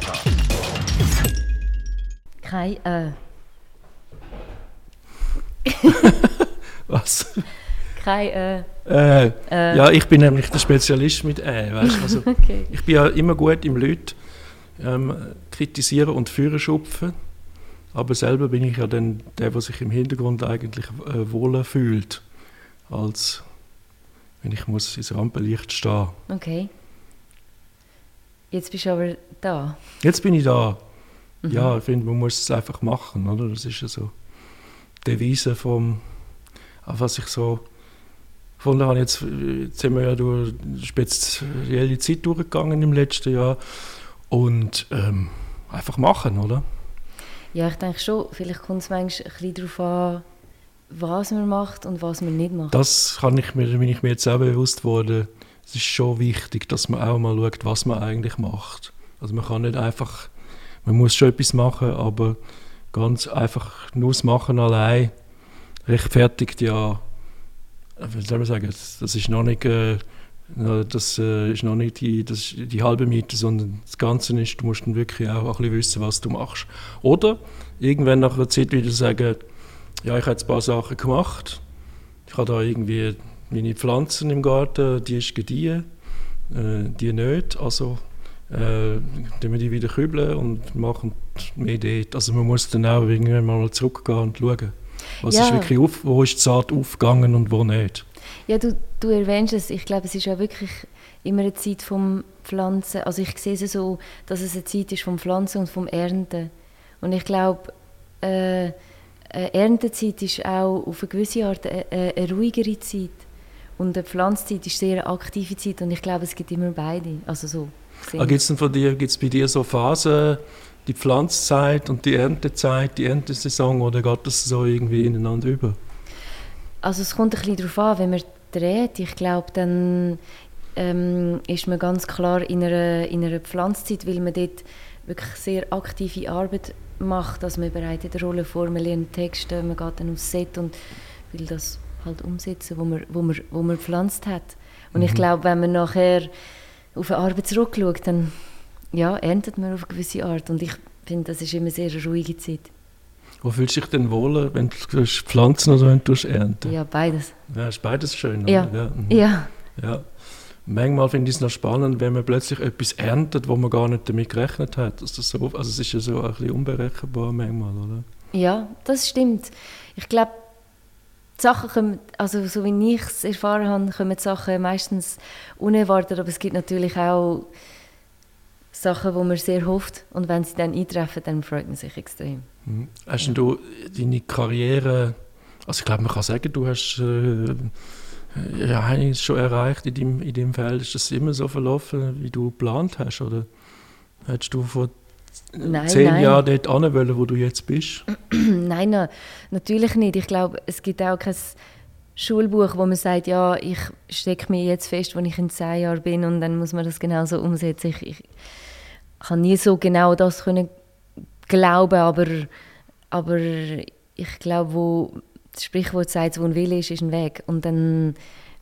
Talk. Kein äh. Was? Kein äh. Äh, Äh. Ja, ich bin nämlich der Spezialist mit «äh», weißt? Also, Okay. ich bin ja immer gut im Leute ähm, kritisieren und führen schupfen, aber selber bin ich ja dann der, der sich im Hintergrund eigentlich äh, wohler fühlt, als wenn ich muss ins Rampenlicht stehen. Okay. Jetzt bist du aber da. Jetzt bin ich da. Mhm. Ja, ich finde, man muss es einfach machen, oder? Das ist ja so die Devise vom, auch was ich so gefunden habe. Jetzt, jetzt sind wir ja durch eine spezielle Zeit durchgegangen im letzten Jahr und ähm, einfach machen, oder? Ja, ich denke schon, vielleicht kommt es manchmal ein bisschen darauf an, was man macht und was man nicht macht. Das kann ich mir, bin ich mir jetzt auch bewusst geworden. Es ist schon wichtig, dass man auch mal schaut, was man eigentlich macht. Also man kann nicht einfach, man muss schon etwas machen, aber ganz einfach nur das Machen allein rechtfertigt ja, wie soll man sagen, das ist noch nicht, äh, das äh, ist noch nicht die, das die halbe Miete, sondern das Ganze ist, du musst dann wirklich auch ein bisschen wissen, was du machst. Oder irgendwann nach einer Zeit wieder sagen, ja, ich habe jetzt ein paar Sachen gemacht, ich habe da irgendwie meine Pflanzen im Garten, die ist gediehen, äh, die nicht. Also äh, wir die wieder kübeln und machen mehr dort. Also man muss dann auch irgendwann mal zurückgehen und schauen, was Ja. ist wirklich auf, wo ist die Saat aufgegangen und wo nicht. Ja, du, du erwähnst es. Ich glaube, es ist ja wirklich immer eine Zeit vom Pflanzen. Also ich sehe es so, dass es eine Zeit ist vom Pflanzen und vom Ernten. Und ich glaube, äh, eine Erntezeit ist auch auf eine gewisse Art eine, eine ruhigere Zeit. Und eine Pflanzzeit ist sehr eine aktive Zeit. Und ich glaube, es gibt immer beide. Also so. Ah, Gibt es von dir, gibt's bei dir so Phasen, die Pflanzzeit und die Erntezeit, die Erntesaison, oder geht das so irgendwie ineinander über? Also es kommt ein bisschen darauf an, wenn man dreht, ich glaube, dann ähm, ist man ganz klar in einer, in einer Pflanzzeit, weil man dort wirklich sehr aktive Arbeit macht, also man bereitet eine Rolle vor, man lernt Texte, man geht dann aufs Set und will das halt umsetzen, wo man, wo man, wo man gepflanzt hat. Und ich glaube, wenn man nachher auf eine Arbeit zurückschaut, dann ja, erntet man auf eine gewisse Art und ich finde, das ist immer sehr eine ruhige Zeit. Wo fühlst du dich denn wohler, wenn du pflanzen oder wenn du ernten? Ja, beides. Ja, ist beides schön. Ja. Ja. mhm. Ja. Ja. Manchmal finde ich es noch spannend, wenn man plötzlich etwas erntet, wo man gar nicht damit gerechnet hat. Das so, also es ist ja so ein bisschen unberechenbar manchmal, oder? Ja, das stimmt. Ich glaube, Sachen kommen, also so wie ich es erfahren habe, kommen Sachen meistens unerwartet, aber es gibt natürlich auch Sachen, wo man sehr hofft und wenn sie dann eintreffen, dann freut man sich extrem. Mhm. Hast denn du deine Karriere, also ich glaube, man kann sagen, du hast äh, ja, einiges schon erreicht in deinem, in deinem Feld. Ist das immer so verlaufen, wie du geplant hast? Oder hättest du vor Nein, zehn nein. Jahren dort hin wollen, wo du jetzt bist? Nein, na, natürlich nicht. Ich glaube, es gibt auch kein Schulbuch, wo man sagt, ja, ich stecke mich jetzt fest, wenn ich in zehn Jahren bin und dann muss man das genauso umsetzen. Ich, ich kann nie so genau das können glauben, aber, aber ich glaube, wo das Sprichwort sagt, wo ein Wille ist, ist ein Weg. Und dann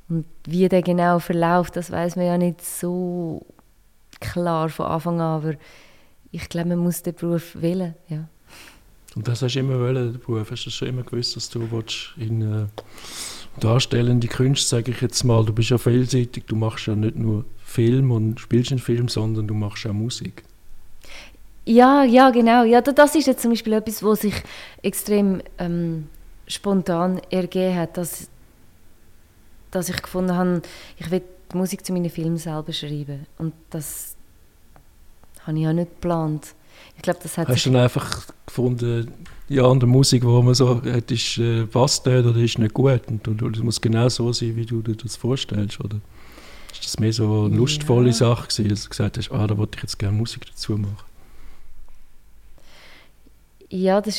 und wie der genau verläuft, das weiß man ja nicht so klar von Anfang an, aber ich glaube, man muss den Beruf wählen, ja. Und das hast du immer wollen, den Beruf. Hast du schon immer gewusst, dass du willst in äh, darstellende Künste, sage ich jetzt mal, du bist ja vielseitig, du machst ja nicht nur Film und spielst einen Film, sondern du machst auch Musik. Ja, ja, genau. Ja, da- das ist jetzt zum Beispiel etwas, was sich extrem ähm, spontan ergeben hat, dass, dass ich gefunden habe, ich will die Musik zu meinen Filmen selber schreiben. Und das habe ich ja nicht geplant. Ich glaube, das hat Hast du dann einfach gefunden, ja, an der Musik, wo man so hat, ist, äh, passt nicht oder ist nicht gut und, und, und es muss genau so sein, wie du dir das vorstellst, oder? Ist das mehr so eine Ja. lustvolle Sache gewesen, dass du gesagt hast, ah, da wollte ich jetzt gerne Musik dazu machen? Ja, das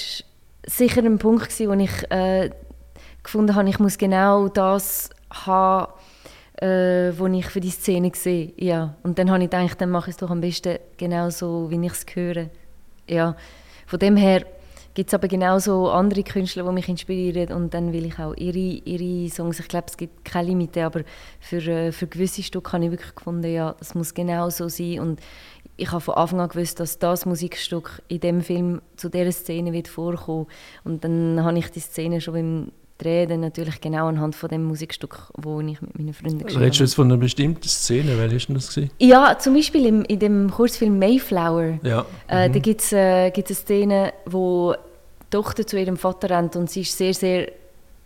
war sicher ein Punkt, gewesen, wo ich äh, gefunden habe, ich muss genau das haben, äh, was ich für die Szene sehe. Ja. Und dann habe ich gedacht, dann mache ich es doch am besten genau so, wie ich es höre. Ja. Von dem her gibt es aber genauso andere Künstler, die mich inspirieren und dann will ich auch ihre, ihre Songs, ich glaube, es gibt keine Limite, aber für, äh, für gewisse Stücke habe ich wirklich gefunden, ja, es muss genau so sein und ich habe von Anfang an gewusst, dass das Musikstück in dem Film zu dieser Szene wird vorkommen. Und dann habe ich die Szene schon beim Drehen dann natürlich genau anhand von dem Musikstück, wo ich mit meinen Freunden geschrieben habe. Redest du jetzt von einer bestimmten Szene? Welche ist denn das gewesen? Ja, zum Beispiel im, in dem Kurzfilm Mayflower. Ja. Äh, mhm. Da gibt es äh, eine Szene, wo die Tochter zu ihrem Vater rennt und sie ist sehr, sehr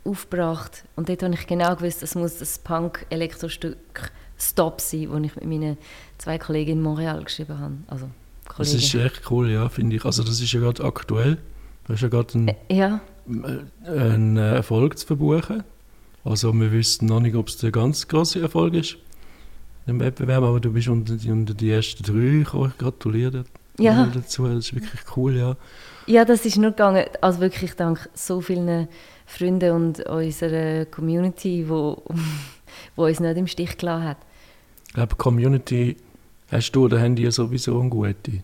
aufgebracht. Und dort habe ich genau gewusst, das muss das Punk-Elektrostück Stop sein, das ich mit meinen zwei Kollegen in Montreal geschrieben habe. Also, das ist echt cool, ja, finde ich. Also das ist ja gerade aktuell. Du hast ja gerade einen, ja. einen Erfolg zu verbuchen. Also wir wissen noch nicht, ob es der ganz große Erfolg ist im Wettbewerb, aber du bist unter die, unter die ersten drei. Ich gratuliere ja. dazu. Das ist wirklich cool, ja. Ja, das ist nur gegangen, also wirklich dank so vielen Freunden und unserer Community, wo, wo uns nicht im Stich gelassen hat. Ich glaube, Community hast du oder haben die sowieso eine gute?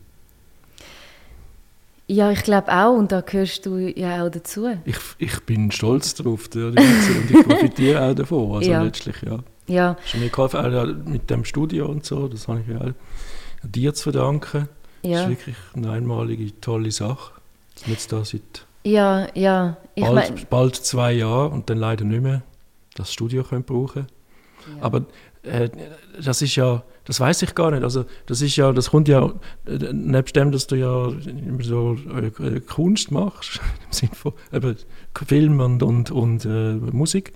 Ja, ich glaube auch und da gehörst du ja auch dazu. Ich, ich bin stolz darauf und ich profitiere auch davon, also ja. letztlich, ja. Ja. Hast mir geholfen, auch mit dem Studio und so, das habe ich ja auch dir zu verdanken. Ja. Das ist wirklich eine einmalige, tolle Sache, dass wir jetzt da seit ja, ja. Ich bald, mein... bald zwei Jahre und dann leider nicht mehr das Studio können brauchen. Ja. Aber äh, das ist ja, das weiß ich gar nicht. Also das ist ja, das kommt ja nebst dem, dass du ja so äh, Kunst machst im Sinne von eben, Film und und, und äh, Musik,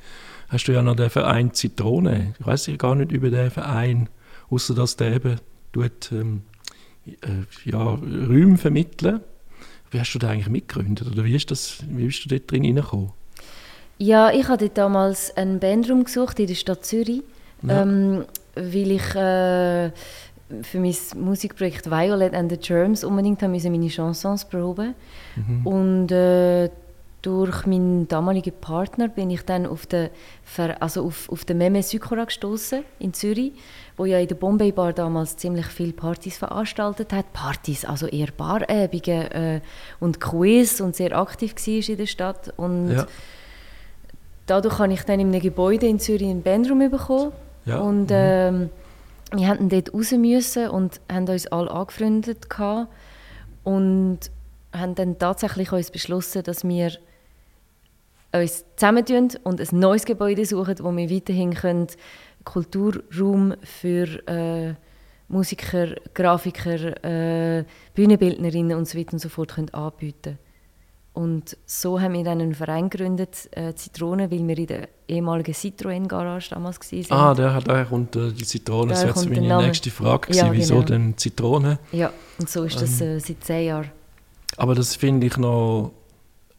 hast du ja noch den Verein Zitrone. Ich weiß gar nicht über den Verein, außer dass der eben tut, ähm, äh, ja Räume vermitteln. Wie hast du da eigentlich mitgegründet oder wie, ist das, wie bist du dort drin hineingekommen? Ja, ich hatte damals einen Bandraum gesucht in der Stadt Zürich, ja. ähm, weil ich äh, für mein Musikprojekt Violet and the Germs unbedingt haben meine Chansons proben mhm. und äh, durch meinen damaligen Partner bin ich dann auf den, also auf, auf den Meme Sykora gestoßen in Zürich, wo ja in der Bombay Bar damals ziemlich viele Partys veranstaltet hat. Partys, also eher Barabende äh, und Quiz und sehr aktiv war in der Stadt. Und ja dadurch habe ich dann in einem Gebäude in Zürich einen Bandraum bekommen. Ja. Und mhm. ähm, wir mussten dort raus müssen und haben uns alle angefreundet gehabt und haben dann tatsächlich uns beschlossen, dass wir uns zusammentun und ein neues Gebäude suchen, wo wir weiterhin können Kulturraum für äh, Musiker, Grafiker, äh, Bühnenbildnerinnen und so weiter und so fort können anbieten können. Und so haben wir dann einen Verein gegründet, äh, Zitrone, weil wir in der ehemaligen Citroën-Garage damals waren. Ah, daher, daher kommt äh, die Zitrone. Das wäre meine nächste Frage gewesen, ja, wieso genau. denn Zitrone? Ja, und so ist das ähm, äh, seit zehn Jahren. Aber das finde ich noch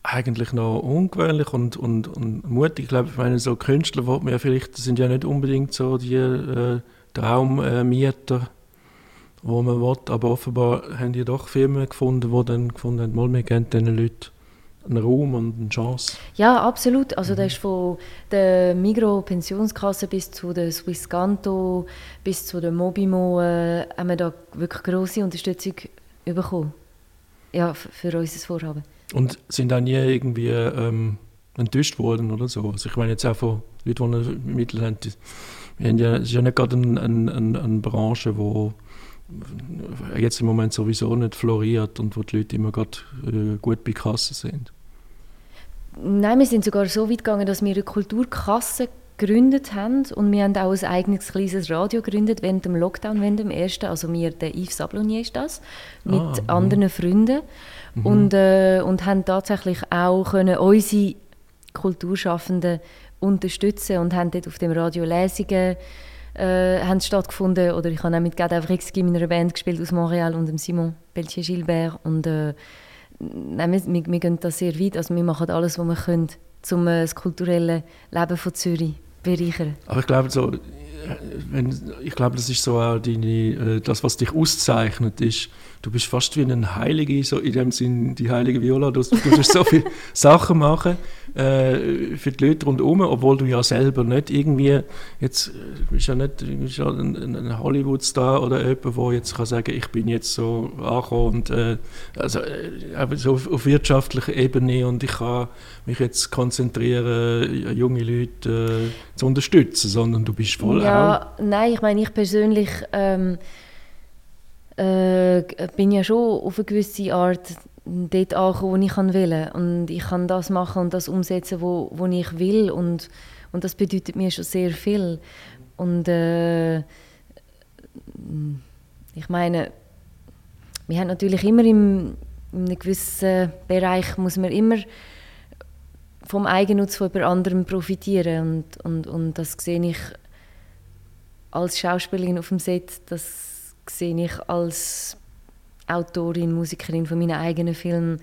eigentlich noch ungewöhnlich und, und, und mutig. Ich glaube, ich meine, so Künstler wo man ja vielleicht, das sind ja nicht unbedingt so die äh, Traummieter, wo man will, aber offenbar haben die doch Firmen gefunden, die dann gefunden haben, mal, wir geben diesen Leuten einen Raum und eine Chance. Ja, absolut. Also mhm. das ist von der Migro Pensionskasse bis zu der Swisscanto bis zu der Mobimo äh, haben wir da wirklich große Unterstützung bekommen. Ja, für unser Vorhaben. Und sind auch nie irgendwie ähm, enttäuscht worden oder so? Also ich meine jetzt auch von Leuten, die Mittel haben, wir haben ja, es ist ja nicht gerade eine, eine, eine Branche, die jetzt im Moment sowieso nicht floriert und wo die Leute immer gerade äh, gut bei Kasse sind. Nein, wir sind sogar so weit gegangen, dass wir eine Kulturkasse gegründet haben und wir haben auch ein eigenes kleines Radio gegründet während dem Lockdown, während dem ersten. Also wir, der Yves Sablonier ist das, mit ah, anderen Freunden mhm. und, äh, und haben tatsächlich auch können unsere Kulturschaffenden unterstützen und haben dort auf dem Radio Lesungen äh, haben stattgefunden. Oder ich habe auch mit Gad Avrixki in meiner Band gespielt aus Montreal und dem Simon Pelletier-Gilbert. Und äh, nein, wir, wir, wir, gehen da sehr weit. Also wir machen alles, was wir können, um äh, das kulturelle Leben von Zürich bereichern. Aber ich glaube, so, wenn, ich glaube, das ist so auch deine, äh, das, was dich auszeichnet, ist, du bist fast wie ein Heilige, so in dem Sinn die heilige Viola. Du, du musst so viele Sachen machen äh, für die Leute rundherum, obwohl du ja selber nicht irgendwie, jetzt äh, bist ja nicht bist ja ein, ein Hollywood-Star oder jemand, der jetzt kann sagen, ich bin jetzt so angekommen und äh, also, äh, so auf, auf, wirtschaftlicher Ebene und ich kann mich jetzt konzentrieren, junge Leute äh, zu unterstützen, sondern du bist voll Ja, auch nein, ich meine, ich persönlich ähm, äh, bin ja schon auf eine gewisse Art dort angekommen, wo ich will. Und ich kann das machen und das umsetzen, wo, wo ich will. Und, und das bedeutet mir schon sehr viel. Und äh, ich meine, wir haben natürlich immer im, in einem gewissen Bereich muss man immer vom Eigennutz von jemand anderem profitieren und, und, und das sehe ich als Schauspielerin auf dem Set, das sehe ich als Autorin, Musikerin von meinen eigenen Filmen.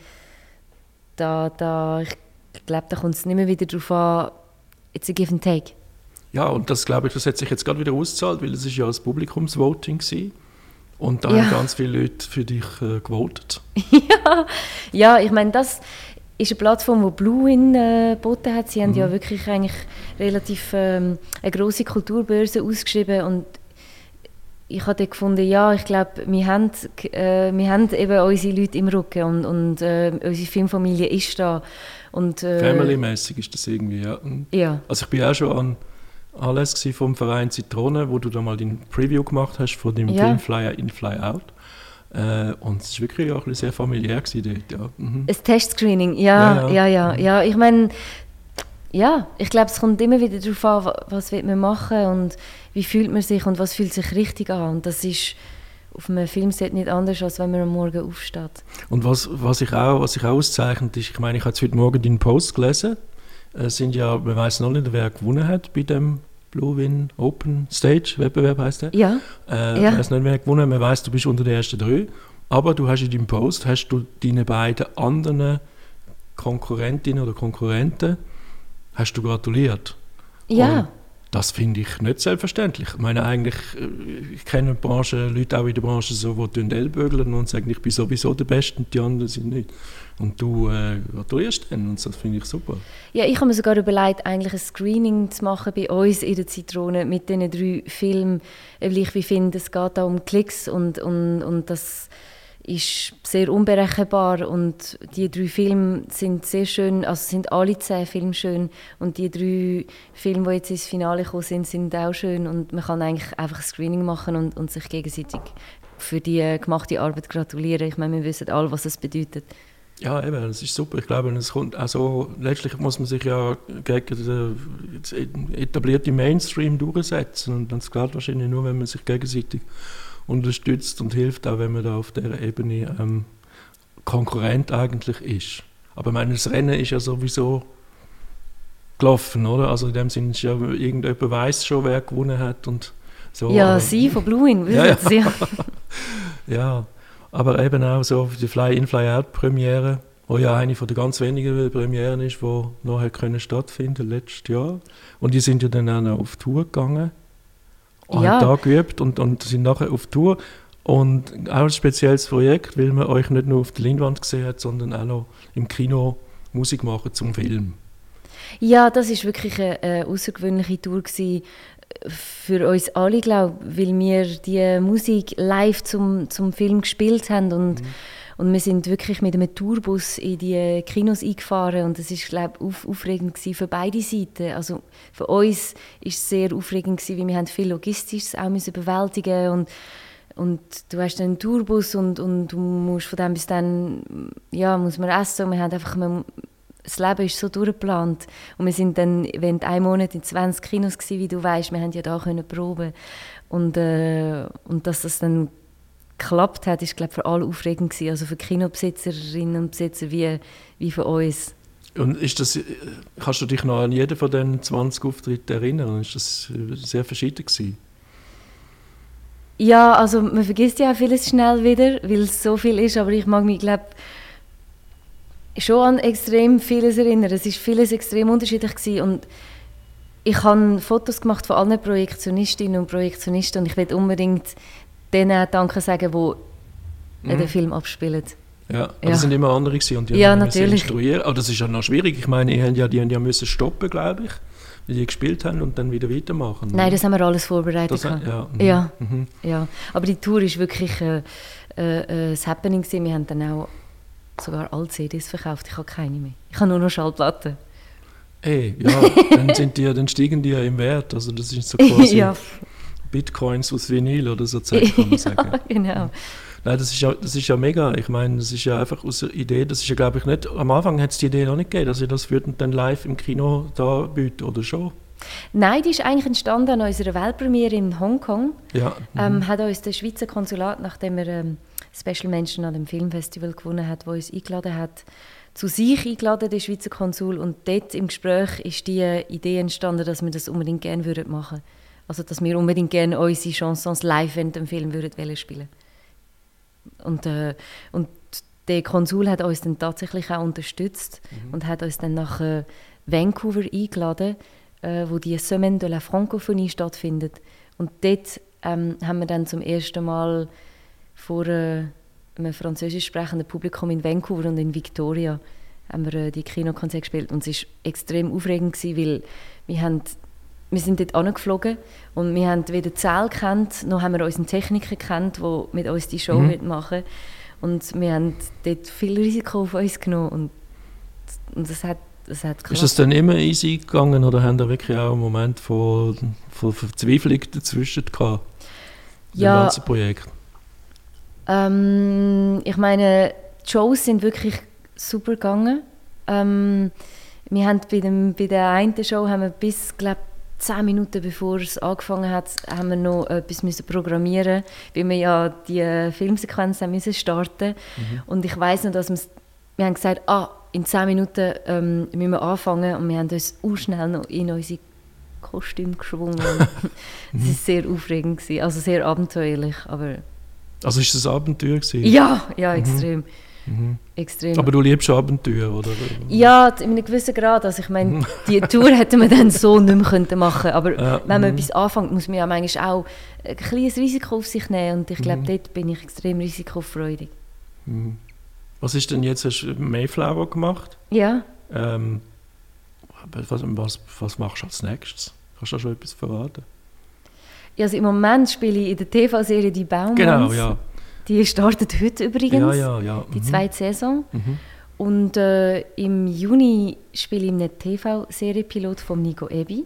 Da, da, ich glaube, da kommt es nicht mehr wieder darauf an, it's a give and take. Ja, und das glaube ich, das hat sich jetzt gerade wieder ausgezahlt, weil es ist ja das Publikumsvoting war. Und da ja. haben ganz viele Leute für dich äh, gewotet. ja. ja, ich meine, das ist eine Plattform, die Blue in äh, geboten hat. Sie mhm. haben ja wirklich eigentlich relativ ähm, eine große Kulturbörse ausgeschrieben und ich habe gefunden, ja, ich glaube, wir haben, äh, wir haben eben unsere Leute im Rücken und, und äh, unsere Filmfamilie ist da. Und, äh, Family-mäßig ist das irgendwie, ja. ja. Also ich bin auch schon an Anlässe vom Verein Zitrone, wo du da mal den Preview gemacht hast von dem ja. Film Fly In, Fly Out. Äh, und es war wirklich auch ein sehr familiär dort, ja. Mhm. Ein Testscreening, ja, ja, ja, ja. Mhm. ja. Ich meine, ja, ich glaube, es kommt immer wieder darauf an, was will man machen und wie fühlt man sich und was fühlt sich richtig an. Und das ist auf einem Filmset nicht anders, als wenn man am Morgen aufsteht. Und was, was, ich auch, was ich auch auszeichnet ist, ich meine, ich habe heute Morgen deinen Post gelesen, es sind ja, man weiß noch nicht, wer gewonnen hat bei dem Blue Win Open Stage Wettbewerb heißt der. Ja. Äh, ja. weiß nicht, wer gewonnen Man weiß, du bist unter den ersten drei. Aber du hast in deinem Post hast du deine beiden anderen Konkurrentinnen oder Konkurrenten hast du gratuliert. Ja. Und das finde ich nicht selbstverständlich. Ich meine eigentlich, äh, ich kenne Branche, Leute auch in der Branche so, die Ellbögeln und sagen, ich bin sowieso der Beste und die anderen sind nicht. Und du äh, gratulierst dann und das finde ich super. Ja, ich habe mir sogar überlegt, eigentlich ein Screening zu machen bei uns in der Zitrone mit diesen drei Filmen, weil ich finde, es geht da um Klicks und, und, und das ist sehr unberechenbar und die drei Filme sind sehr schön, also sind alle zehn Filme schön und die drei Filme, die jetzt ins Finale gekommen sind, sind auch schön und man kann eigentlich einfach ein Screening machen und, und sich gegenseitig für die gemachte Arbeit gratulieren. Ich meine, wir wissen alle, was es bedeutet. Ja, eben, das ist super. Ich glaube, es kommt also letztlich muss man sich ja gegen den etablierten Mainstream durchsetzen und das geht wahrscheinlich nur, wenn man sich gegenseitig unterstützt und hilft, auch wenn man da auf der Ebene ähm, Konkurrent eigentlich ist. Aber ich meine, das Rennen ist ja sowieso gelaufen, oder? Also in dem Sinne ist ja, irgendjemand weiß schon, wer gewonnen hat und so. Ja, Sie von Bluin, wissen ja, Sie. Ja. ja, aber eben auch so die Fly-In, Fly-Out-Premiere, wo ja eine von den ganz wenigen Premieren ist, die noch können stattfinden letztes Jahr. Und die sind ja dann auch noch auf Tour gegangen und ja. da geübt und, und sind nachher auf Tour. Und auch ein spezielles Projekt, weil man euch nicht nur auf der Leinwand gesehen hat, sondern auch noch im Kino Musik machen zum Film. Ja, das ist wirklich eine, eine außergewöhnliche Tour gewesen für uns alle, glaube weil wir die Musik live zum, zum Film gespielt haben und, mhm. Und wir sind wirklich mit einem Tourbus in die Kinos eingefahren und das ist glaube auf, aufregend für beide Seiten. Also für uns ist es sehr aufregend gewesen, weil wir haben viel Logistisches auch müssen bewältigen und und du hast einen Tourbus und, und du musst von dem bis dann ja muss man essen und wir haben einfach man, das Leben ist so durchgeplant. Und wir sind dann während einem Monat in 20 Kinos gewesen, wie du weißt. Wir haben ja da können und äh, und dass das dann geklappt hat, ist glaube für alle aufregend gewesen. Also für Kinobesitzerinnen und Besitzer wie wie für uns. Und ist das, kannst du dich noch an jeden von diesen 20 Auftritten erinnern? Ist das sehr verschieden gewesen? Ja, also man vergisst ja auch vieles schnell wieder, weil es so viel ist, aber ich mag mich, glaube schon an extrem vieles erinnern. Es war vieles extrem unterschiedlich gewesen und ich habe Fotos gemacht von allen Projektionistinnen und Projektionisten und ich will unbedingt denen Danke sagen, die mhm. den Film abspielen. Ja, aber ja. das sind immer andere gewesen und die ja, haben natürlich. instruieren. Aber das ist ja noch schwierig. Ich meine, die haben ja, die haben ja müssen stoppen, glaube ich, weil die gespielt haben und dann wieder weitermachen. Nein, das haben wir alles vorbereitet. Das, ja, mhm. Ja, mhm. ja, aber die Tour ist wirklich äh, äh, ein Happening gewesen. Wir haben dann auch sogar alle CDs verkauft. Ich habe keine mehr. Ich habe nur noch Schallplatten. Ey, ja, dann, sind die, dann steigen die ja im Wert. Also das ist so quasi ja. Bitcoins aus Vinyl oder so Zeug, kann man sagen. genau. Nein, das ist ja, das ist ja mega. Ich meine, das ist ja einfach aus der Idee, das ist ja, glaube ich, nicht, am Anfang hat es die Idee noch nicht gegeben, dass ihr das würden dann live im Kino da bieten, oder schon? Nein, die ist eigentlich entstanden an unserer Weltpremiere in Hongkong. Ja. Ähm, mhm. hat uns der Schweizer Konsulat, nachdem er ähm, Special Menschen an dem Filmfestival gewonnen hat, wo uns eingeladen hat, zu sich eingeladen, der Schweizer Konsul. Und dort im Gespräch ist die Idee entstanden, dass wir das unbedingt gerne würden machen Also, dass wir unbedingt gerne unsere Chansons live in dem Film würden spielen und, äh, und der Konsul hat uns dann tatsächlich auch unterstützt mhm. und hat uns dann nach äh, Vancouver eingeladen, äh, wo die Semaine de la Francophonie stattfindet. Und dort ähm, haben wir dann zum ersten Mal vor äh, einem französisch sprechenden Publikum in Vancouver und in Victoria haben wir äh, die Kinokonzerte gespielt und es war extrem aufregend, gewesen, weil wir, haben, wir sind dort angeflogen und wir haben weder Zell kennt, noch haben wir unseren Techniker kennt, der mit uns die Show mhm. machen und wir haben dort viel Risiko auf uns genommen und, und das hat das hat ist es dann immer easy gegangen oder haben da wirklich auch einen Moment von, von Verzweiflung dazwischen gehabt? Ja, ganzen Projekt? Ähm, ich meine, die Shows sind wirklich super gegangen. Ähm, wir haben bei, dem, bei der einen Show haben wir bis, glaube zehn Minuten bevor es angefangen hat, haben wir noch etwas müssen programmieren, weil wir ja die Filmsequenz haben müssen starten. Mhm. Und ich weiß noch, dass wir, haben gesagt, ah, in zehn Minuten ähm, müssen wir anfangen und wir haben uns auch schnell noch in unsere Kostüme geschwungen. Es war sehr aufregend, gewesen, also sehr abenteuerlich, aber also ist das Abenteuer gewesen? Ja, ja, mhm. extrem. Mhm. Extrem. Aber du liebst Abenteuer, oder? Ja, in einem gewissen Grad. Also ich meine, die Tour hätte man dann so nicht mehr machen. Aber ja, wenn man mhm. etwas anfängt, muss man ja manchmal auch ein kleines Risiko auf sich nehmen. Und ich glaube, mhm. dort bin ich extrem risikofreudig. Mhm. Was ist denn jetzt? Hast du Mayflower gemacht? Ja. Ähm, was, was, was machst du als nächstes? Kannst du da schon etwas verraten? Also im Moment spiele ich in der TV-Serie «Die Baumanns». Genau, ja. Die startet heute übrigens, ja, ja, ja. die mhm. zweite Saison. Mhm. Und äh, im Juni spiele ich eine TV-Serie-Pilot von Nico Ebi.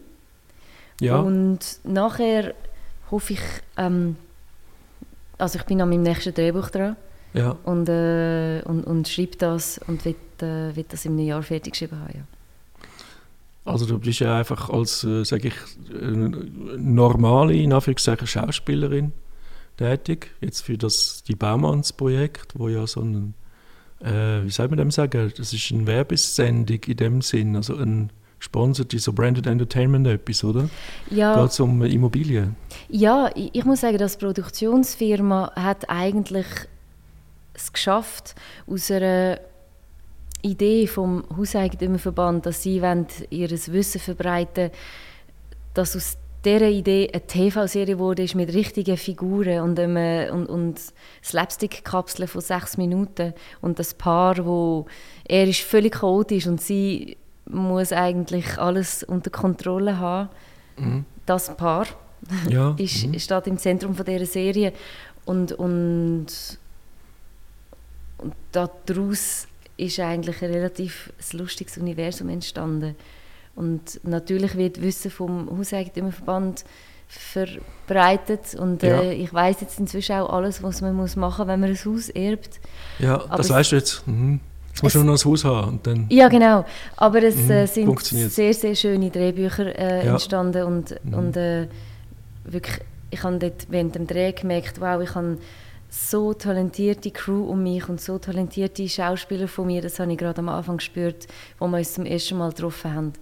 Ja. Und nachher hoffe ich, ähm, also ich bin an meinem nächsten Drehbuch dran. Ja. Und, äh, und, und schreibe das und will, äh, will das im Jahr fertig geschrieben haben. Ja. Also du bist ja einfach als, äh, sage ich, äh, normale, in Anführungszeichen, Schauspielerin tätig. Jetzt für das die Baumanns-Projekt, wo ja so ein, äh, wie soll man dem sagen, das ist eine Werbesendung in dem Sinn, also ein gesponserte, so Branded Entertainment etwas, oder? Ja. Geht es um Immobilien? Ja, ich, muss sagen, dass Produktionsfirma hat eigentlich es geschafft, aus einer Idee vom Hauseigentümerverband, dass sie ihr Wissen verbreiten dass aus dieser Idee eine TV-Serie wurde mit richtigen Figuren und, ähm, und, und Slapstick-Kapseln von sechs Minuten und das Paar, wo er ist völlig chaotisch und sie muss eigentlich alles unter Kontrolle haben. Mhm. Das Paar ja. ist, mhm. steht im Zentrum von dieser Serie und, und, und daraus ist eigentlich ein relativ lustiges Universum entstanden. Und natürlich wird Wissen vom Hauseigentümerverband verbreitet und ja. äh, ich weiß jetzt inzwischen auch alles, was man muss machen, wenn man ein Haus erbt. Ja, Aber das weißt du jetzt. Mhm. Jetzt musst du nur noch ein Haus haben. Und dann ja, genau. Aber es mhm, äh, sind sehr, sehr schöne Drehbücher äh, ja. entstanden und, mhm. und äh, wirklich, ich habe dort während dem Dreh gemerkt, wow, ich habe so talentierte Crew um mich und so talentierte Schauspieler von mir, das habe ich gerade am Anfang gespürt, wo wir uns zum ersten Mal getroffen haben.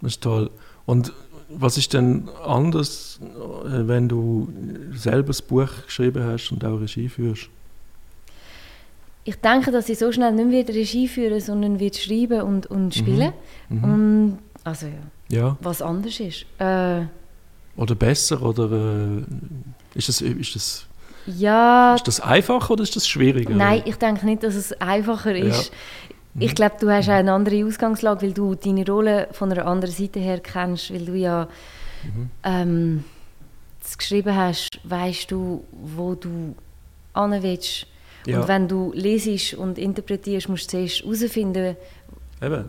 Das ist toll. Und was ist denn anders, äh, wenn du selber das Buch geschrieben hast und auch Regie führst? Ich denke, dass ich so schnell nicht mehr Regie führen sondern wird schreiben und, und mhm. spielen. Mhm. Und, also ja, ja. was anders ist. Äh, oder besser? Oder äh, ist das, ist das ja. Ist das einfacher oder ist das schwieriger? Nein, ich denke nicht, dass es einfacher ist. Ja. Ich glaube, du hast eine andere Ausgangslage, weil du deine Rolle von einer anderen Seite her kennst, weil du ja mhm. ähm, das geschrieben hast, weißt du, wo du hin willst. Ja. Und wenn du lesest und interpretierst, musst du zuerst herausfinden,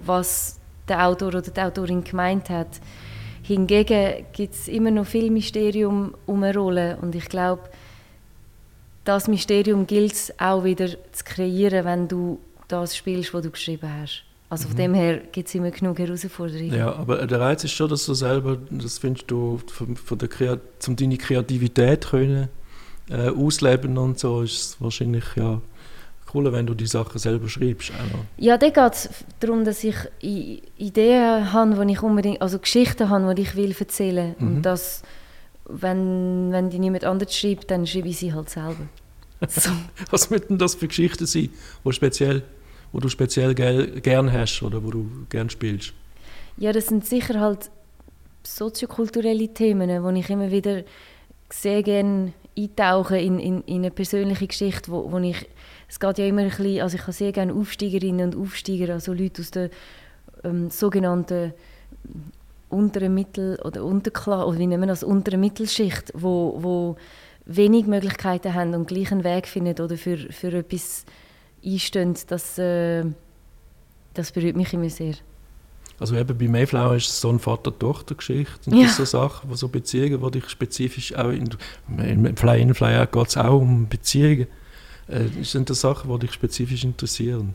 was der Autor oder die Autorin gemeint hat. Hingegen gibt es immer noch viel Mysterium um eine Rolle und ich glaube, das Mysterium gilt es auch wieder zu kreieren, wenn du das spielst, was du geschrieben hast. Also von mhm. dem her gibt es immer genug Herausforderungen. Ja, aber der Reiz ist schon, dass du selber, das findest du, von, von der Kreat um deine Kreativität können, äh, ausleben und so, ist es wahrscheinlich ja cooler, wenn du die Sachen selber schreibst. Auch. Ja, da geht es darum, dass ich Ideen habe, die ich unbedingt, also Geschichten habe, die ich will erzählen. Mhm. Und das, wenn, wenn die niemand anders schreibt, dann schreibe ich sie halt selber. So. Was müssen das für Geschichten sein, wo, speziell, wo du speziell ge gern hast oder wo du gern spielst? Ja, das sind sicher halt soziokulturelle Themen, wo ich immer wieder sehr gerne eintauche in, in, in eine persönliche Geschichte, wo, wo ich es geht ja immer ein bisschen, also ich habe sehr gerne Aufsteigerinnen und Aufsteiger, also Leute aus der ähm, sogenannten unteren Mittel- oder Unterklasse, oder wie nennen wir das, unteren Mittelschicht, wo, wo wenig Möglichkeiten haben und gleich einen Weg finden oder für, für etwas einstehen, das, äh, das berührt mich immer sehr. Also eben bei Mayflower ist es so eine Vater-Tochter-Geschichte und ja. das so Sachen, so Beziehungen, die dich spezifisch auch in, in Fly-In, Fly-Out geht es auch um Beziehungen. Äh, sind das Sachen, die dich spezifisch interessieren?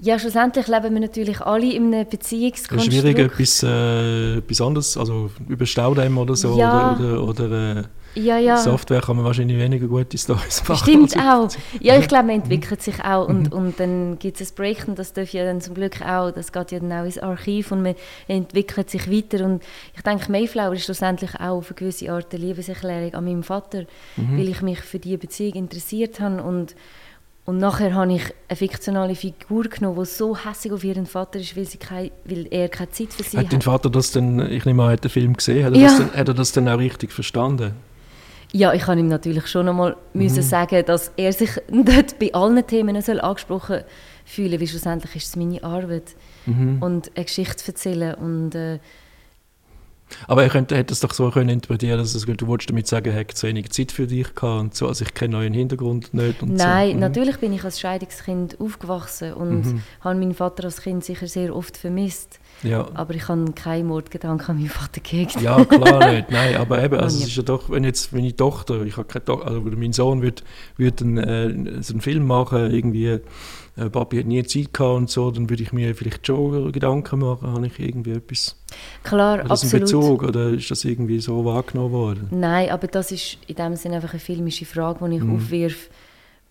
Ja, schlussendlich leben wir natürlich alle in einem Beziehungskonstrukt. Ist schwierig, etwas, äh, etwas anderes, also über Staudämme oder so, ja. oder, oder, oder äh, ja, ja. Software kann man wahrscheinlich weniger gute Stories machen. Stimmt auch. Ja, ich glaube, man entwickelt sich auch und, mhm. und dann gibt es ein Break und das darf ja dann zum Glück auch, das geht ja dann auch ins Archiv und man entwickelt sich weiter und ich denke, Mayflower ist schlussendlich auch auf eine gewisse Art eine Liebeserklärung an meinem Vater, mhm. weil ich mich für diese Beziehung interessiert habe und und nachher habe ich eine fiktionale Figur genommen, die so hässlich auf ihren Vater ist, weil, sie kein, weil er keine Zeit für sie hat. Hat dein Vater das denn, ich nehme an, hat den Film gesehen, hat er, ja. das, denn, hat er das denn auch richtig verstanden? Ja, ich kann ihm natürlich schon einmal mhm. müssen sagen, dass er sich dort bei allen Themen soll angesprochen fühlen, weil schlussendlich ist es meine Arbeit mhm. und eine Geschichte erzählen und äh, aber er könnte, hätte es doch so können interpretieren dass es, du wolltest damit sagen, er hat zu wenig Zeit für dich gehabt und so, also ich kenne euren Hintergrund nicht und Nein, so. mhm. natürlich bin ich als Scheidungskind aufgewachsen und mhm. habe meinen Vater als Kind sicher sehr oft vermisst. Ja. Aber ich habe keinen Mordgedanken an meinen Vater gehegt. Ja, klar nicht. Nein, aber eben, also es ist ja doch, wenn jetzt meine Tochter, ich habe keine Tochter, also mein Sohn würde würd einen, äh, so einen Film machen, irgendwie, äh, Papi hat nie Zeit gehabt und so, dann würde ich mir vielleicht schon Gedanken machen, habe ich irgendwie etwas... Klar, Hat das absolut. einen Bezug oder ist das irgendwie so wahrgenommen worden? Nein, aber das ist in dem Sinne einfach eine filmische Frage, die ich mhm. aufwirf,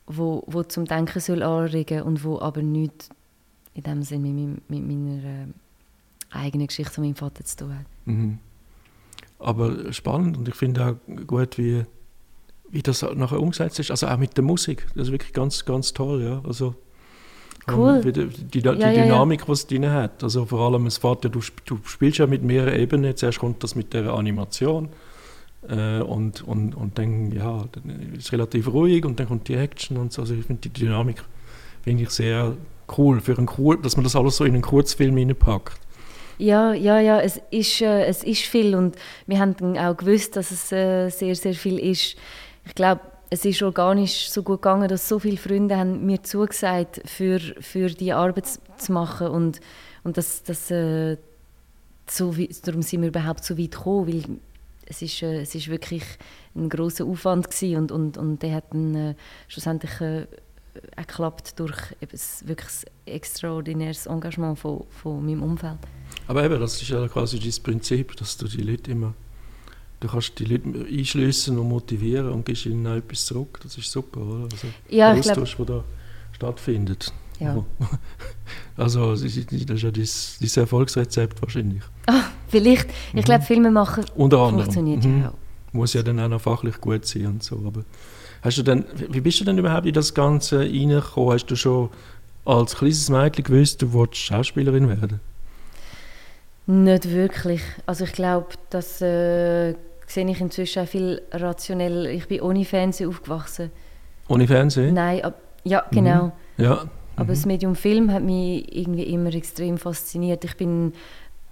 wo, wo zum Denken soll anregen und wo aber nicht in dem Sinne mit, mit meiner... Äh, eigene Geschichte von meinem Vater zu tun hat. Mhm. Aber spannend und ich finde auch gut, wie, wie das nachher umgesetzt ist. Also auch mit der Musik. Das ist wirklich ganz, ganz toll. Ja. Also, cool. Die, die, die, ja, Dynamik, ja, ja. die es drin hat. Also vor allem, es fährt, du, du spielst ja mit mehreren Ebenen. Zuerst kommt das mit der Animation. Äh, und, und, und dann, ja, dann ist es relativ ruhig und dann kommt die Action und so. Also ich finde die Dynamik finde ich sehr cool, für einen dass man das alles so in einen Kurzfilm hineinpackt. Ja, ja, ja, es ist, äh, es ist viel und wir haben auch gewusst, dass es äh, sehr, sehr viel ist. Ich glaube, es ist organisch so gut gegangen, dass so viele Freunde haben mir zugesagt, für, für die Arbeit zu machen und, und das, das, äh, so darum sind wir überhaupt so weit gekommen, weil es ist, äh, es ist wirklich ein großer Aufwand gewesen und, und, und der hat dann äh, schlussendlich äh, geklappt durch eben wirklich extraordinäres Engagement von, von meinem Umfeld. Aber eben, das ist ja quasi das Prinzip, dass du die Leute immer, du kannst die Leute einschließen und motivieren und gibst ihnen auch etwas zurück. Das ist super, oder? Also, ja, der Austausch, der da stattfindet. Ja. Also das ist ja dein, Erfolgsrezept wahrscheinlich. Ah, vielleicht. Ich mhm. glaube, Filme machen Unter anderem. funktioniert mhm. ja auch. Muss ja dann auch noch fachlich gut sein und so. Aber hast du denn, wie bist du denn überhaupt in das Ganze reingekommen? Hast du schon als kleines Mädchen gewusst, du wolltest Schauspielerin werden? Nicht wirklich. Also ich glaube, das äh, sehe ich inzwischen auch viel rationell. Ich bin ohne Fernsehen aufgewachsen. Ohne Fernsehen? Nein, ab, ja, genau. Mhm. Ja. Aber das mhm. Medium Film hat mich irgendwie immer extrem fasziniert. Ich bin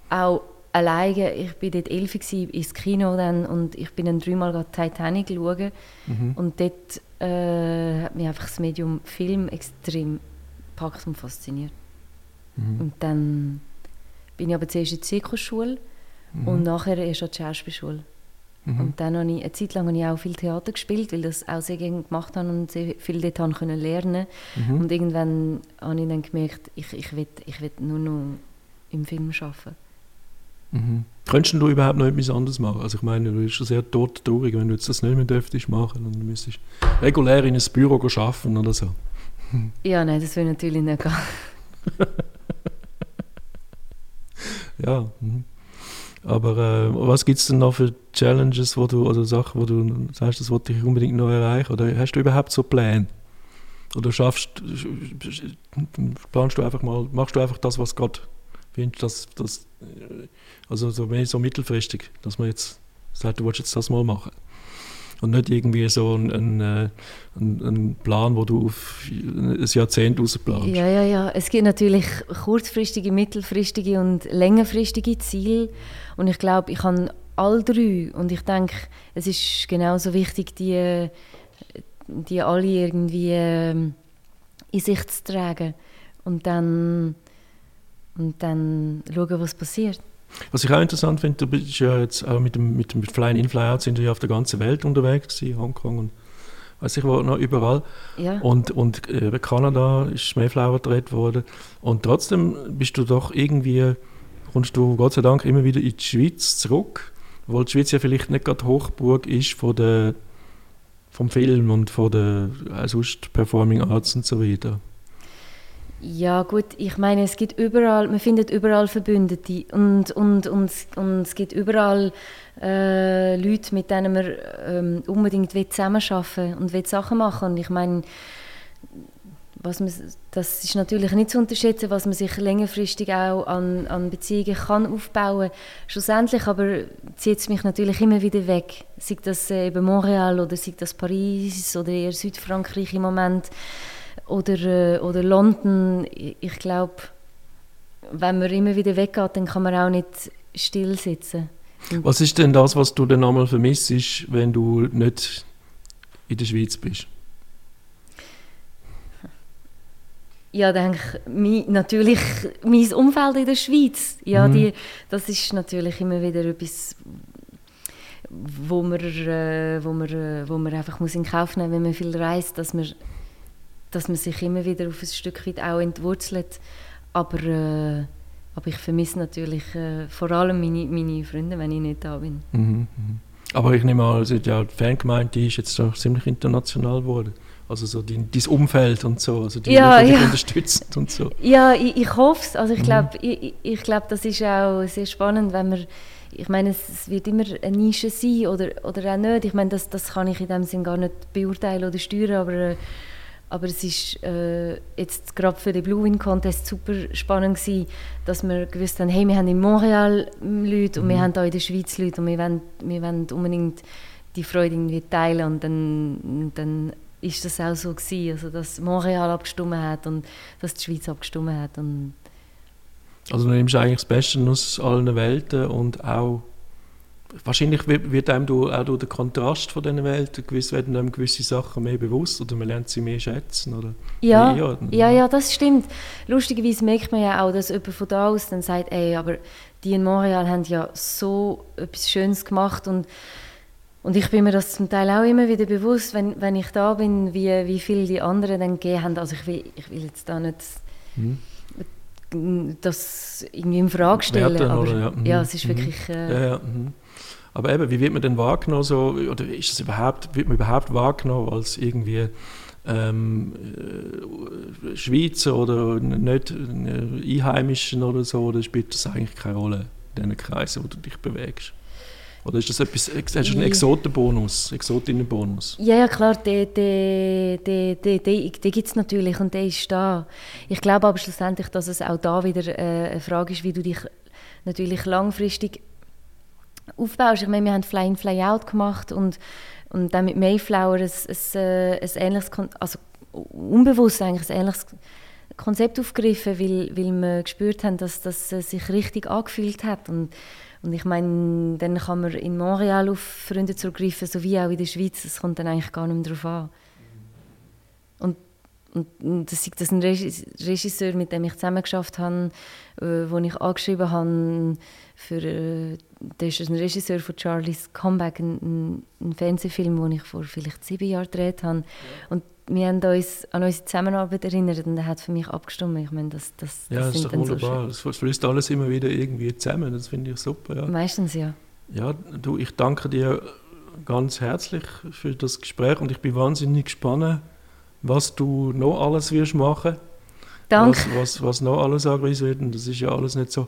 auch alleine, ich bin dort elf ins Kino dann und ich bin dann dreimal Titanic schauen mhm. und dort äh, hat mich einfach das Medium Film extrem gepackt und fasziniert. Mhm. Und dann bin ich aber zuerst in die Zirkusschule mhm. und nachher erst an die Schauspielschule. Mhm. Und dann habe ich, eine Zeit lang habe ich auch viel Theater gespielt, weil ich das auch sehr gerne gemacht habe und sehr viel dort haben können lernen mhm. Und irgendwann habe ich dann gemerkt, ich, ich will, ich will nur noch im Film arbeiten. Mhm. Könntest du überhaupt noch etwas anderes machen? Also ich meine, du bist schon sehr tot traurig, wenn du jetzt das nicht mehr dürftest machen und du müsstest regulär in ein Büro arbeiten oder so. Ja, nein, das will ich natürlich nicht gehen. ja. Mhm. Aber äh, was gibt es denn noch für Challenges, wo du, oder Sachen, wo du sagst, das wollte ich unbedingt noch erreichen? Oder hast du überhaupt so Pläne? Oder schaffst, planst du einfach mal, machst du einfach das, was Gott findest, dass das, also so, so mittelfristig, dass man jetzt sagt, du willst jetzt das mal machen? Und nicht irgendwie so ein, äh, ein, ein Plan, wo du auf ein Jahrzehnt rausplanst. Ja, ja, ja. Es gibt natürlich kurzfristige, mittelfristige und längerfristige Ziele und ich glaube, ich habe all drei und ich denke, es ist genauso wichtig, die, die alle irgendwie ähm, in sich zu tragen und dann, und dann schauen, was passiert. Was ich auch interessant finde, du bist ja jetzt auch mit dem, mit dem Fly-in, in Fly-out sind ja auf der ganzen Welt unterwegs gewesen, Hongkong und weiß ich wo noch überall. Ja. Und, und äh, Kanada ist Mayflower gedreht worden. Und trotzdem bist du doch irgendwie, kommst du Gott sei Dank immer wieder in die Schweiz zurück, weil die Schweiz ja vielleicht nicht gerade Hochburg ist von der, vom Film und von der äh, sonst Performing Arts und so weiter. Ja gut, ich meine, es gibt überall, man findet überall Verbündete und, und, und, und es gibt überall äh, Leute, mit denen man ähm, unbedingt zusammenarbeiten und will Sachen machen. Und ich meine, was man, das ist natürlich nicht zu unterschätzen, was man sich längerfristig auch an, an Beziehungen kann aufbauen kann. Schlussendlich aber zieht es mich natürlich immer wieder weg. Sei das äh, eben Montreal oder sei das Paris oder eher Südfrankreich im Moment oder, äh, oder London. Ich glaube, wenn man immer wieder weggeht, dann kann man auch nicht still sitzen. Was ist denn das, was du dann einmal vermisst, wenn du nicht in der Schweiz bist? Ja, denke ich, natürlich mein Umfeld in der Schweiz. Ja, mhm. die, das ist natürlich immer wieder etwas, wo man, äh, wo man, äh, wo man einfach muss in Kauf nehmen muss, wenn man viel reist, dass man dass man sich immer wieder auf ein Stück weit auch entwurzelt. Aber, äh, aber ich vermisse natürlich äh, vor allem meine, meine Freunde, wenn ich nicht da bin. Mhm, mhm. Aber ich nehme an, also ja, die Fangemeinde ist jetzt auch ziemlich international geworden. Also so dein, dein Umfeld und so, also die, ja, die ja. unterstützen und so. Ja, ich, ich hoffe es. Also ich glaube, mhm. ich, ich glaub, das ist auch sehr spannend, wenn man ich meine, es wird immer eine Nische sein oder, oder auch nicht. Ich meine, das, das kann ich in dem Sinn gar nicht beurteilen oder steuern, aber äh, aber es ist äh, jetzt gerade für den Blue Win Contest super spannend gewesen, dass wir gewusst haben, hey, wir haben in Montreal Leute und mhm. wir haben hier in der Schweiz Leute und wir wollen, wir wollen unbedingt die Freude irgendwie teilen und dann, dann ist das auch so gewesen, also dass Montreal abgestimmt hat und dass die Schweiz abgestimmt hat und also du nimmst eigentlich das Beste aus allen Welten und auch wahrscheinlich wird, einem durch, auch durch den Kontrast von diesen Welten gewiss, werden einem gewisse Sachen mehr bewusst oder man lernt sie mehr schätzen. Oder ja, mehr, ja, ja, das stimmt. Lustigerweise merkt man ja auch, dass jemand von da aus dann sagt, ey, aber die in Montreal haben ja so etwas Schönes gemacht und und ich bin mir das zum Teil auch immer wieder bewusst, wenn, wenn ich da bin, wie, wie viel die anderen dann gegeben haben. Also ich will, ich will jetzt da nicht mhm. das irgendwie in Frage stellen, Werten, aber oder, ja. Mhm. ja. es ist mhm. wirklich... Äh, ja, ja. Mhm. Aber eben, wie wird man denn wahrgenommen so, oder ist es überhaupt, wird man überhaupt wahrgenommen als irgendwie ähm, äh, Schweizer oder nicht äh, Einheimischen oder so, oder spielt das eigentlich keine Rolle in diesen Kreisen, wo du dich bewegst? Oder ist das etwas, hast du einen Exotenbonus, Exotinnenbonus? Ja, ja, klar, den, den, den, den, den, gibt es natürlich und der ist da. Ich glaube aber schlussendlich, dass es auch da wieder äh, eine Frage ist, wie du dich natürlich langfristig aufbaust. Ich meine, wir haben Fly-in, Fly-out gemacht und, und dann mit Mayflower ein, ein, äh, ein ähnliches, also unbewusst eigentlich ein ähnliches Konzept aufgegriffen, weil, weil wir gespürt haben, dass das sich richtig angefühlt hat. Und, und ich meine, dann kann man in Montreal auf Freunde zurückgreifen, so wie auch in der Schweiz. Es kommt dann eigentlich gar nicht mehr darauf an. Und und das ist das ein Regisseur, mit dem ich zusammen geschafft habe, äh, wo ich angeschrieben habe für äh, das ist ein Regisseur von Charlie's Comeback, ein, ein, Fernsehfilm, den ich vor vielleicht sieben Jahren gedreht habe. Ja. Und wir haben uns an unsere Zusammenarbeit erinnert und er hat für mich abgestimmt. Ich meine, das, das, das, ja, das ist doch wunderbar. So das fließt alles immer wieder irgendwie zusammen. Das finde ich super. Ja. Meistens ja. Ja, du, ich danke dir ganz herzlich für das Gespräch und ich bin wahnsinnig gespannt, was du noch alles wirst machen. Danke. Was, was, was noch alles angewiesen wird. Und das ist ja alles nicht so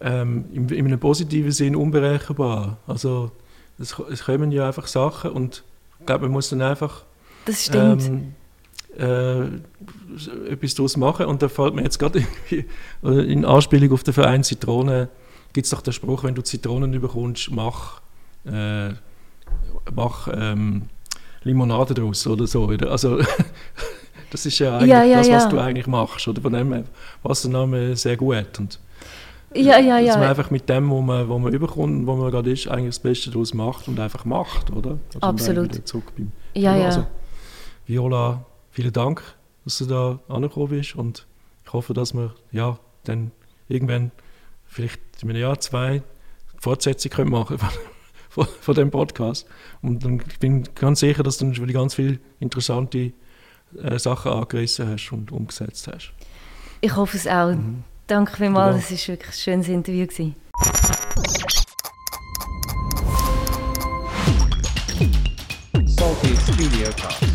ähm, in, in einem positiven Sinn unberechenbar. Also es, es kommen ja einfach Sachen und ich glaube, man muss dann einfach das stimmt. Ähm, äh, etwas daraus machen. Und da fällt mir jetzt gerade in Anspielung auf den Verein Zitrone, gibt es doch den Spruch, wenn du Zitronen bekommst, mach, äh, mach ähm, Limonade daraus oder so. Also das ist ja eigentlich ja, ja, das, was ja. du eigentlich machst. Oder von dem was der Name sehr gut. Und ja, ja, ja. Dass man einfach mit dem, wo man, wo man überkommt, wo man gerade ist, eigentlich das Beste daraus macht und einfach macht, oder? Also Absolut. Zurück beim, ja, ja. Also, Viola, vielen Dank, dass du da angekommen bist und ich hoffe, dass wir ja dann irgendwann vielleicht in einem Jahr, zwei Fortsetzung können machen von, von dem Podcast. Und dann, ich bin ganz sicher, dass du natürlich ganz viele interessante äh, Sachen angerissen hast und umgesetzt hast. Ich hoffe es auch. Mhm. Danke vielmals, genau. es war wirklich ein schönes Interview. Gewesen. Salty Video Talk.